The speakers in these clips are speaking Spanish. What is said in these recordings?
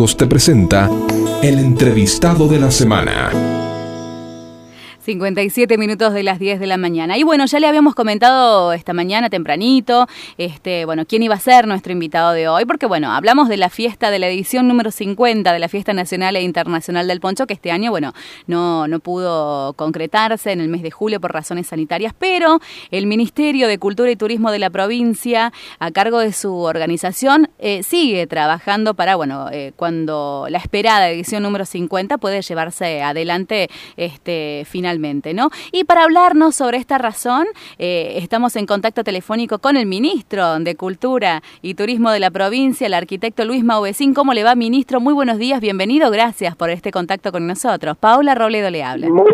Te presenta el entrevistado de la semana. 57 minutos de las 10 de la mañana. Y bueno, ya le habíamos comentado esta mañana tempranito, este, bueno, quién iba a ser nuestro invitado de hoy, porque bueno, hablamos de la fiesta de la edición número 50 de la Fiesta Nacional e Internacional del Poncho, que este año, bueno, no, no pudo concretarse en el mes de julio por razones sanitarias, pero el Ministerio de Cultura y Turismo de la provincia, a cargo de su organización, eh, sigue trabajando para, bueno, eh, cuando la esperada edición número 50 puede llevarse adelante este ¿no? Y para hablarnos sobre esta razón, eh, estamos en contacto telefónico con el ministro de Cultura y Turismo de la provincia, el arquitecto Luis Mauvecín. ¿Cómo le va, ministro? Muy buenos días, bienvenido, gracias por este contacto con nosotros. Paula Robledo le habla. Muy,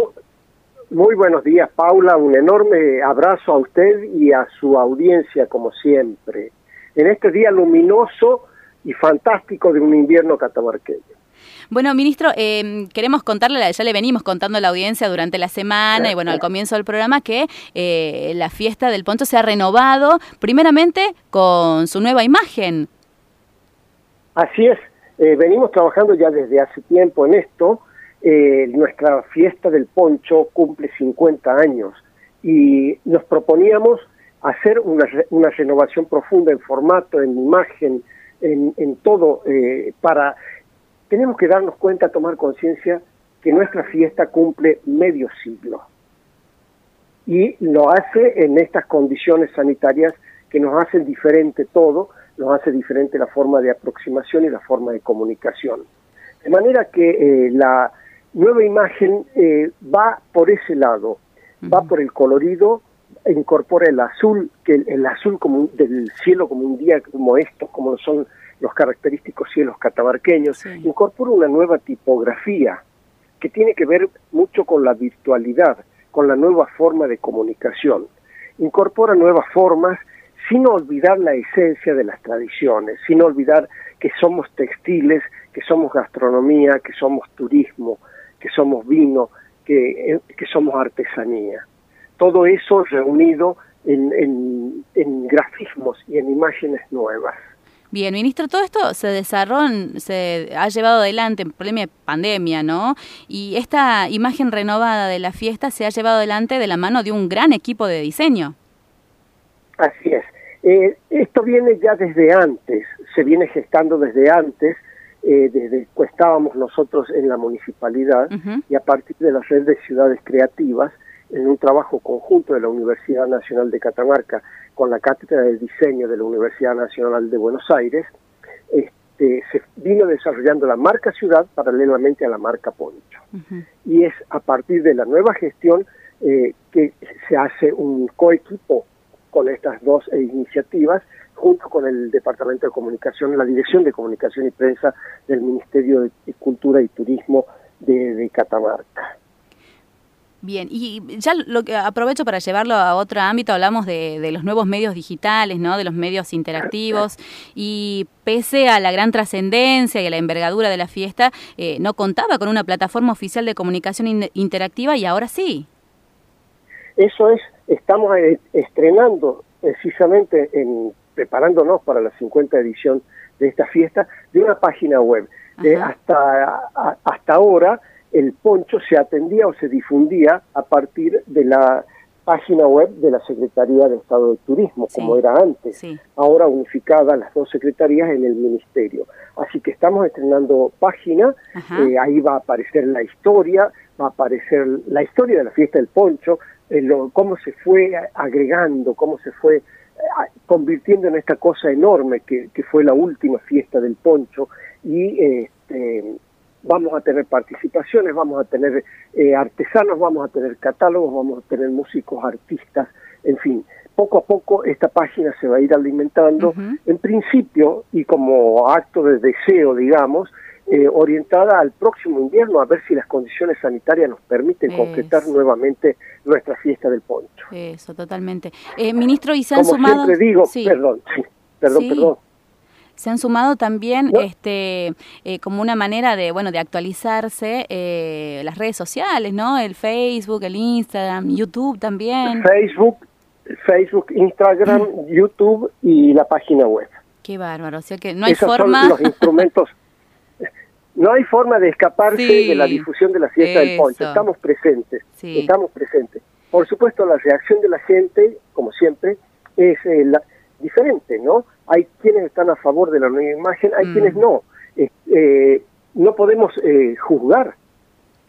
muy buenos días, Paula. Un enorme abrazo a usted y a su audiencia, como siempre, en este día luminoso y fantástico de un invierno catamarqueño. Bueno, ministro, eh, queremos contarle, ya le venimos contando a la audiencia durante la semana y bueno, al comienzo del programa que eh, la fiesta del Poncho se ha renovado primeramente con su nueva imagen. Así es, eh, venimos trabajando ya desde hace tiempo en esto. nuestra fiesta del Poncho cumple 50 años y nos proponíamos hacer una, una renovación profunda en formato, en imagen, en, en todo, para tenemos que darnos cuenta, tomar conciencia que nuestra fiesta cumple medio siglo. Y lo hace en estas condiciones sanitarias que nos hacen diferente todo, nos hace diferente la forma de aproximación y la forma de comunicación. De manera que eh, la nueva imagen eh, va por ese lado, va por el colorido, incorpora el azul, que el, azul como del cielo como un día como estos, como son los característicos cielos catamarqueños, incorpora una nueva tipografía que tiene que ver mucho con la virtualidad, con la nueva forma de comunicación. Incorpora nuevas formas sin olvidar la esencia de las tradiciones, sin olvidar que somos textiles, que somos gastronomía, que somos turismo, que somos vino, que, eh, que somos artesanía. Todo eso reunido en, en, en grafismos y en imágenes nuevas. Bien, ministro, todo esto se desarrolló, se ha llevado adelante en problema pandemia, ¿no? Y esta imagen renovada de la fiesta se ha llevado adelante de la mano de un gran equipo de diseño. Así es. Eh, esto viene ya desde antes, se viene gestando desde antes, eh, desde que estábamos nosotros en la municipalidad y a partir de la red de ciudades creativas, en un trabajo conjunto de la Universidad Nacional de Catamarca con la Cátedra de Diseño de la Universidad Nacional de Buenos Aires, este, se vino desarrollando la marca ciudad paralelamente a la marca Poncho. Y es a partir de la nueva gestión eh, que se hace un coequipo con estas dos iniciativas, junto con el Departamento de Comunicación, la Dirección de Comunicación y Prensa del Ministerio de Cultura y Turismo de Catamarca. Bien, y ya lo que aprovecho para llevarlo a otro ámbito, hablamos de, los nuevos medios digitales, ¿no? de los medios interactivos, y pese a la gran trascendencia y a la envergadura de la fiesta, eh, no contaba con una plataforma oficial de comunicación interactiva y ahora sí. Eso es, estamos eh, estrenando precisamente, en, preparándonos para la 50 edición de esta fiesta, de una página web. hasta, hasta ahora el poncho se atendía o se difundía a partir de la página web de la Secretaría de Estado de Turismo, como era antes, ahora unificada las dos secretarías en el Ministerio. Así que estamos estrenando página, eh, ahí va a aparecer la historia, va a aparecer la historia de la fiesta del poncho, eh, cómo se fue agregando, cómo se fue eh, convirtiendo en esta cosa enorme que, que fue la última fiesta del poncho y este, vamos a tener participaciones, vamos a tener eh, artesanos, vamos a tener catálogos, vamos a tener músicos, artistas, en fin. Poco a poco esta página se va a ir alimentando, en principio, y como acto de deseo, digamos, eh, orientada al próximo invierno, a ver si las condiciones sanitarias nos permiten concretar nuevamente nuestra fiesta del poncho. Eso, totalmente. Eh, ministro, ¿y se han como siempre digo, perdón, sí, perdón, perdón se han sumado también este eh, como una manera de bueno de actualizarse eh, las redes sociales no el Facebook el Instagram YouTube también. Facebook Facebook Instagram YouTube y la página web. Qué bárbaro o sea que no hay forma son los instrumentos. No hay forma de escaparse de la difusión de la fiesta del poncho. Estamos presentes, estamos presentes. Por supuesto, la reacción de la gente, como siempre, es eh, la, diferente, ¿no? Hay quienes están a favor de la nueva imagen, hay quienes mm. no. Eh, no podemos eh, juzgar.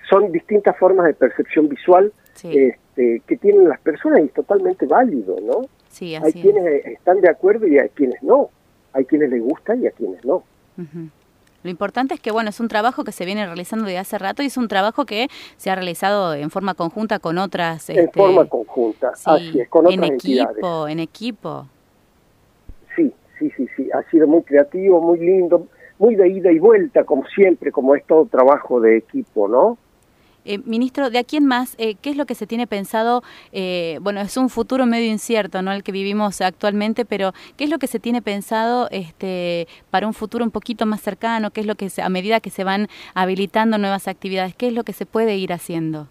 Son distintas formas de percepción visual este, que tienen las personas y es totalmente válido, ¿no? Sí, hay quienes están de acuerdo y hay quienes no. Hay quienes les gusta y a quienes no. Lo importante es que, bueno, es un trabajo que se viene realizando desde hace rato y es un trabajo que se ha realizado en forma conjunta con otras... En este, forma conjunta, así es, con otras En equipo, en equipo. Sí, sí, sí, ha sido muy creativo, muy lindo, muy de ida y vuelta, como siempre, como es todo trabajo de equipo, ¿no? Eh, ministro, ¿de aquí en más eh, qué es lo que se tiene pensado? Eh, bueno, es un futuro medio incierto, ¿no? El que vivimos actualmente, pero ¿qué es lo que se tiene pensado este, para un futuro un poquito más cercano? ¿Qué es lo que a medida que se van habilitando nuevas actividades, qué es lo que se puede ir haciendo?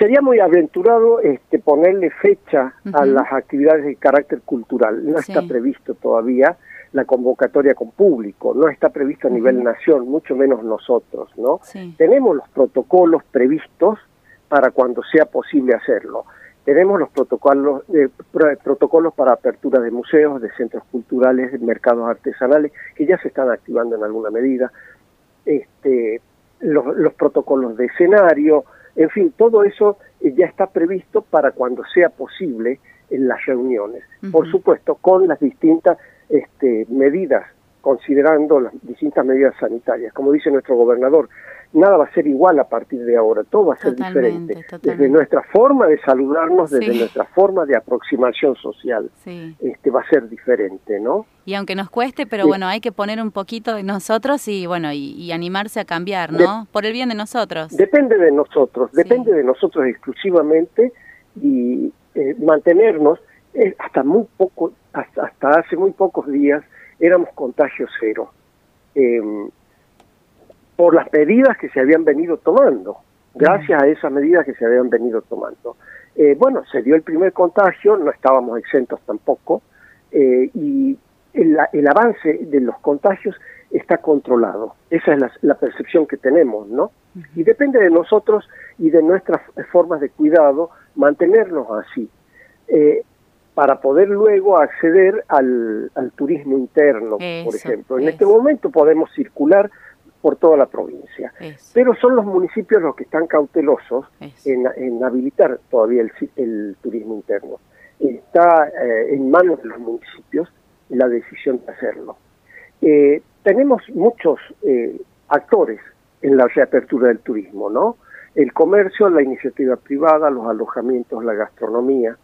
Sería muy aventurado este, ponerle fecha a las actividades de carácter cultural. No está previsto todavía la convocatoria con público, no está previsto a nivel nación, mucho menos nosotros, ¿no? Tenemos los protocolos previstos para cuando sea posible hacerlo. Tenemos los protocolos, eh, protocolos para apertura de museos, de centros culturales, de mercados artesanales, que ya se están activando en alguna medida. Este, los, protocolos de escenario, en fin, todo eso eh, ya está previsto para cuando sea posible en las reuniones. Por supuesto, con las distintas este, medidas, considerando las distintas medidas sanitarias. Como dice nuestro gobernador, nada va a ser igual a partir de ahora, todo va a ser diferente. Desde nuestra forma de saludarnos, desde nuestra forma de aproximación social, este, va a ser diferente, ¿no? Y aunque nos cueste, pero bueno, hay que poner un poquito de nosotros y bueno, y, animarse a cambiar, ¿no? Por el bien de nosotros. Depende de nosotros, depende de nosotros exclusivamente y eh, mantenernos eh, hasta muy poco, hasta, hasta, hace muy pocos días éramos contagio cero. Em, por las medidas que se habían venido tomando, gracias a esas medidas que se habían venido tomando. Eh, bueno, se dio el primer contagio, no estábamos exentos tampoco, eh, y el, el, avance de los contagios está controlado. Esa es la, percepción que tenemos, ¿no? Y depende de nosotros y de nuestras formas de cuidado mantenernos así. Eh, para poder luego acceder al, turismo interno, por ejemplo. En este momento podemos circular por toda la provincia, pero son los municipios los que están cautelosos en, habilitar todavía el, turismo interno. Está eh, en manos de los municipios la decisión de hacerlo. Eh, tenemos muchos eh, actores en la reapertura del turismo, ¿no? El comercio, la iniciativa privada, los alojamientos, la gastronomía,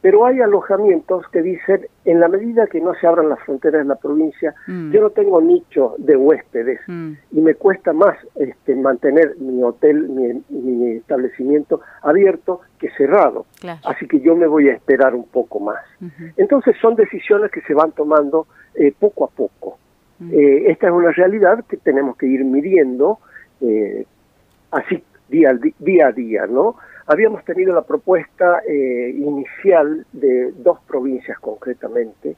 pero hay alojamientos que dicen, en la medida que no se abran las fronteras de la provincia, mm. yo no tengo nicho de huéspedes mm. y me cuesta más este, mantener mi hotel, mi, establecimiento abierto que cerrado. Así que yo me voy a esperar un poco más. Entonces son decisiones que se van tomando eh, poco a poco. Mm. Eh, esta es una realidad que tenemos que ir midiendo eh, así día, día a día, ¿no? Habíamos tenido la propuesta eh, inicial de dos provincias concretamente,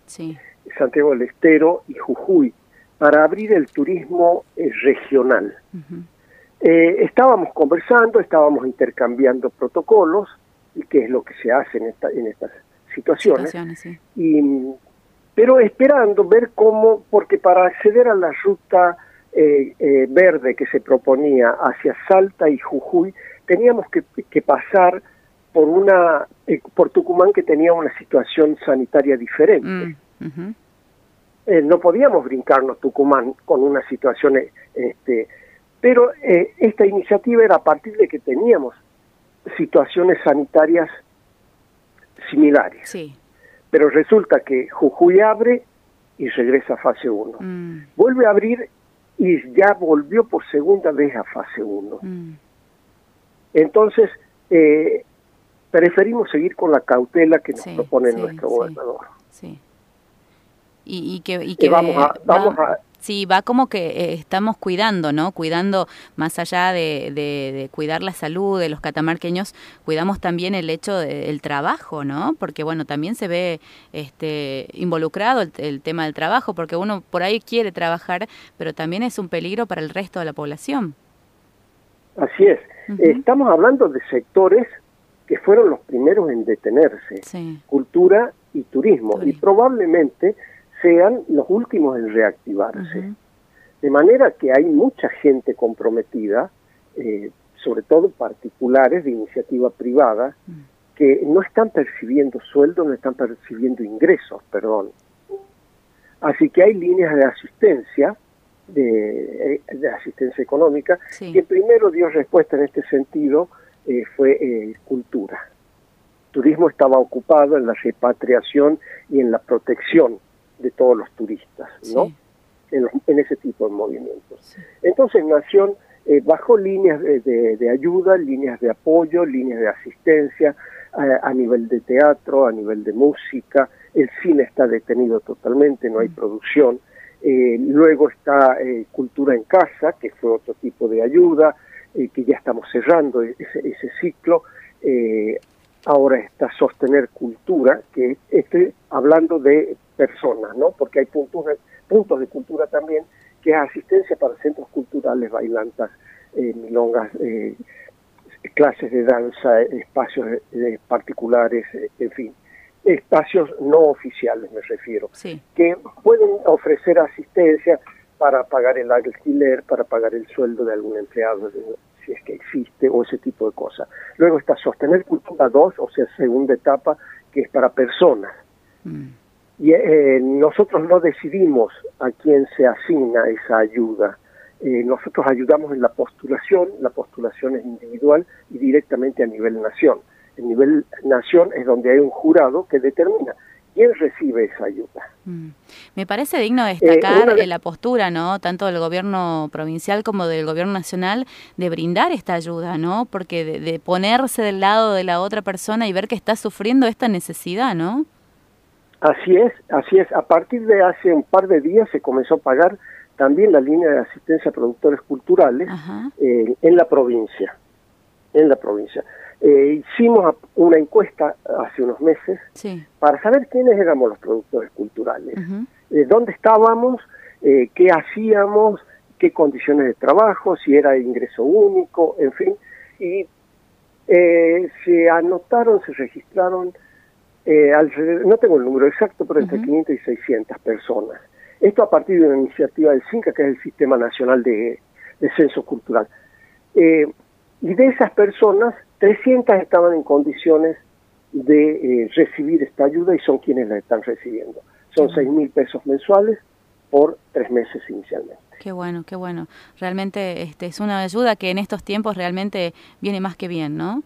Santiago del Estero y Jujuy, para abrir el turismo eh, regional. Eh, estábamos conversando, estábamos intercambiando protocolos, y qué es lo que se hace en, esta, en estas situaciones, y, pero esperando ver cómo, porque para acceder a la ruta verde que se proponía hacia Salta y Jujuy, teníamos que, pasar por una eh, por Tucumán que tenía una situación sanitaria diferente. Mm, eh, no podíamos brincarnos Tucumán con una situación, eh, este, pero esta iniciativa era a partir de que teníamos situaciones sanitarias similares. Sí. Pero resulta que Jujuy abre y regresa a fase 1. Mm. Vuelve a abrir y ya volvió por segunda vez a fase 1. Entonces, eh, preferimos seguir con la cautela que nos propone nuestro gobernador. Sí. Y, que, y que vamos a, vamos a Sí, va como que eh, estamos cuidando, ¿no? Cuidando más allá de, de, cuidar la salud de los catamarqueños, cuidamos también el hecho del trabajo, ¿no? Porque bueno, también se ve este involucrado el, tema del trabajo, porque uno por ahí quiere trabajar, pero también es un peligro para el resto de la población. Así es. Estamos hablando de sectores que fueron los primeros en detenerse, cultura y turismo, y probablemente sean los últimos en reactivarse. De manera que hay mucha gente comprometida, eh, sobre todo particulares de iniciativa privada, mm. que no están percibiendo sueldo, no están percibiendo ingresos, perdón. Así que hay líneas de asistencia, de, eh, asistencia económica, que primero dio respuesta en este sentido eh, fue cultura. Turismo estaba ocupado en la repatriación y en la protección de todos los turistas, ¿no? En, ese tipo de movimientos. Entonces Nación eh, bajó líneas de, ayuda, líneas de apoyo, líneas de asistencia a nivel de teatro, a nivel de música, el cine está detenido totalmente, no hay mm. producción. Eh, luego está eh, Cultura en Casa, que fue otro tipo de ayuda, que ya estamos cerrando ese, ese ciclo. ahora está Sostener Cultura, que estoy hablando de personas, ¿no? Porque hay puntos de, puntos de cultura también, que es asistencia para centros culturales, bailantas, eh, milongas, eh, clases de danza, espacios particulares, eh, en fin, espacios no oficiales me refiero, que pueden ofrecer asistencia para pagar el alquiler, para pagar el sueldo de algún empleado, si es que existe, o ese tipo de cosas. Luego está sostener cultura 2, o sea, segunda etapa, que es para personas. Mm. Y eh, nosotros no decidimos a quién se asigna esa ayuda. Eh, nosotros ayudamos en la postulación, la postulación es individual y directamente a nivel nación. El nivel nación es donde hay un jurado que determina quién recibe esa ayuda. Mm. Me parece digno destacar eh, la postura, ¿no? Tanto del gobierno provincial como del gobierno nacional de brindar esta ayuda, ¿no? Porque de, de ponerse del lado de la otra persona y ver que está sufriendo esta necesidad, ¿no? Así es, así es. A partir de hace un par de días se comenzó a pagar también la línea de asistencia a productores culturales eh, en la provincia. En la provincia. Eh, hicimos una encuesta hace unos meses para saber quiénes éramos los productores culturales, eh, dónde estábamos, qué hacíamos, qué condiciones de trabajo, si era ingreso único, en fin. Y se anotaron, se registraron eh, no tengo el número exacto, pero entre 500 y 600 personas. Esto a partir de una iniciativa del CINCA, que es el Sistema Nacional de, Censo Cultural. Eh, y de esas personas, 300 estaban en condiciones de eh, recibir esta ayuda y son quienes la están recibiendo. Son 6 mil pesos mensuales por tres meses inicialmente. Qué bueno, qué bueno. Realmente este, es una ayuda que en estos tiempos realmente viene más que bien, ¿no?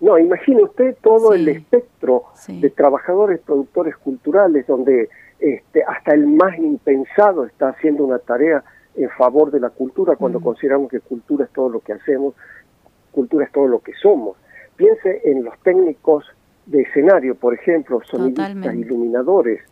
No, imagine usted todo el espectro de trabajadores, productores culturales, donde este, hasta el más impensado está haciendo una tarea en favor de la cultura cuando consideramos que cultura es todo lo que hacemos, cultura es todo lo que somos. Piense en los técnicos de escenario, por ejemplo, sonidistas, iluminadores,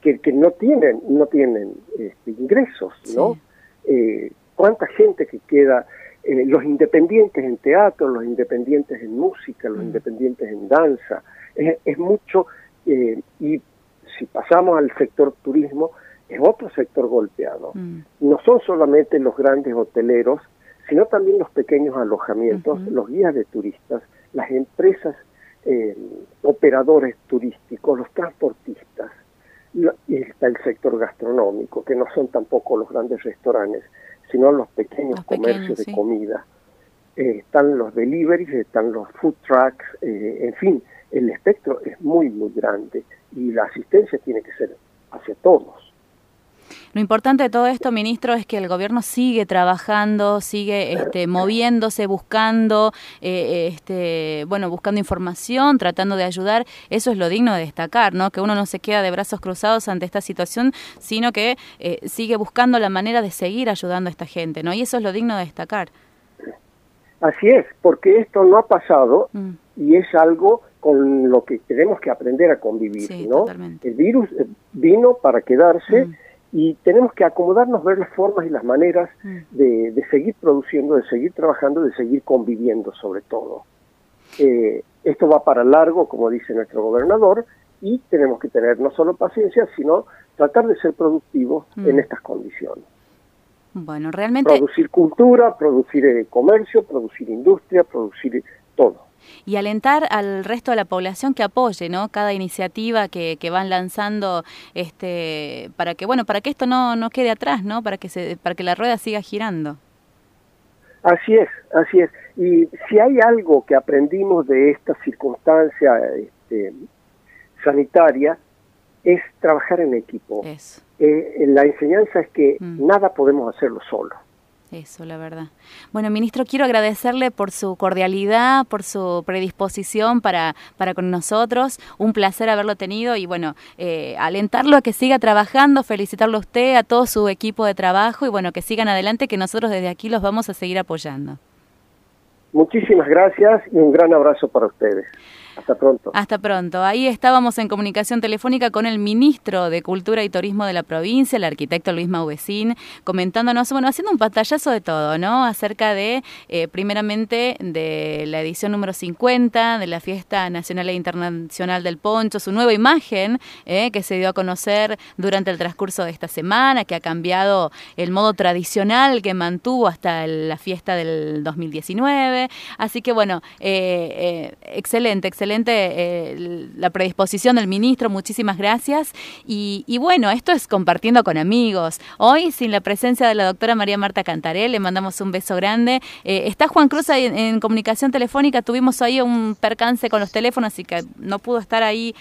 Que, que no tienen, no tienen este, ingresos, ¿no? Eh, ¿Cuánta gente que queda eh, los independientes en teatro, los independientes en música, los mm. independientes en danza, es, mucho, eh, y si pasamos al sector turismo, es otro sector golpeado. Mm. No son solamente los grandes hoteleros, sino también los pequeños alojamientos, los guías de turistas, las empresas eh, operadores turísticos, los transportistas, y está el sector gastronómico, que no son tampoco los grandes restaurantes, sino los pequeños comercios de comida. Eh, están los deliveries, están los food trucks, eh, en fin, el espectro es muy, muy grande y la asistencia tiene que ser hacia todos. Lo importante de todo esto, ministro, es que el gobierno sigue trabajando, sigue este, moviéndose, buscando, eh, este, bueno, buscando información, tratando de ayudar. Eso es lo digno de destacar, ¿no? Que uno no se queda de brazos cruzados ante esta situación, sino que eh, sigue buscando la manera de seguir ayudando a esta gente, ¿no? Y eso es lo digno de destacar. Así es, porque esto no ha pasado mm. y es algo con lo que tenemos que aprender a convivir, ¿no? El virus eh, vino para quedarse. Mm y tenemos que acomodarnos, ver las formas y las maneras mm. de, seguir produciendo, de seguir trabajando, de seguir conviviendo sobre todo. Eh, esto va para largo, como dice nuestro gobernador, y tenemos que tener no solo paciencia, sino tratar de ser productivos en mm. estas condiciones. Bueno, realmente... Producir cultura, producir eh, comercio, producir industria, producir todo y alentar al resto de la población que apoye no cada iniciativa que, que van lanzando este para que bueno para que esto no, no quede atrás no para que se para que la rueda siga girando. Así es así es. Y si hay algo que aprendimos de esta circunstancia este, sanitaria es trabajar en equipo. Eh, la enseñanza es que mm. nada podemos hacerlo solo eso, la verdad. Bueno, ministro, quiero agradecerle por su cordialidad, por su predisposición para, para con nosotros. Un placer haberlo tenido y, bueno, eh, alentarlo a que siga trabajando, felicitarlo a usted, a todo su equipo de trabajo y, bueno, que sigan adelante, que nosotros desde aquí los vamos a seguir apoyando. Muchísimas gracias y un gran abrazo para ustedes. Hasta pronto. Hasta pronto. Ahí estábamos en comunicación telefónica con el ministro de Cultura y Turismo de la provincia, el arquitecto Luis Mauvecín, comentándonos, bueno, haciendo un pantallazo de todo, ¿no? Acerca de, eh, primeramente, de la edición número 50 de la Fiesta Nacional e Internacional del Poncho, su nueva imagen eh, que se dio a conocer durante el transcurso de esta semana, que ha cambiado el modo tradicional que mantuvo hasta la fiesta del 2019. Así que, bueno, eh, excelente, excelente excelente eh, la predisposición del ministro, muchísimas gracias. Y, bueno, esto es compartiendo con amigos. Hoy, sin la presencia de la doctora María Marta Cantaré, le mandamos un beso grande. Eh, está Juan Cruz ahí en, comunicación telefónica, tuvimos ahí un percance con los teléfonos, así que no pudo estar ahí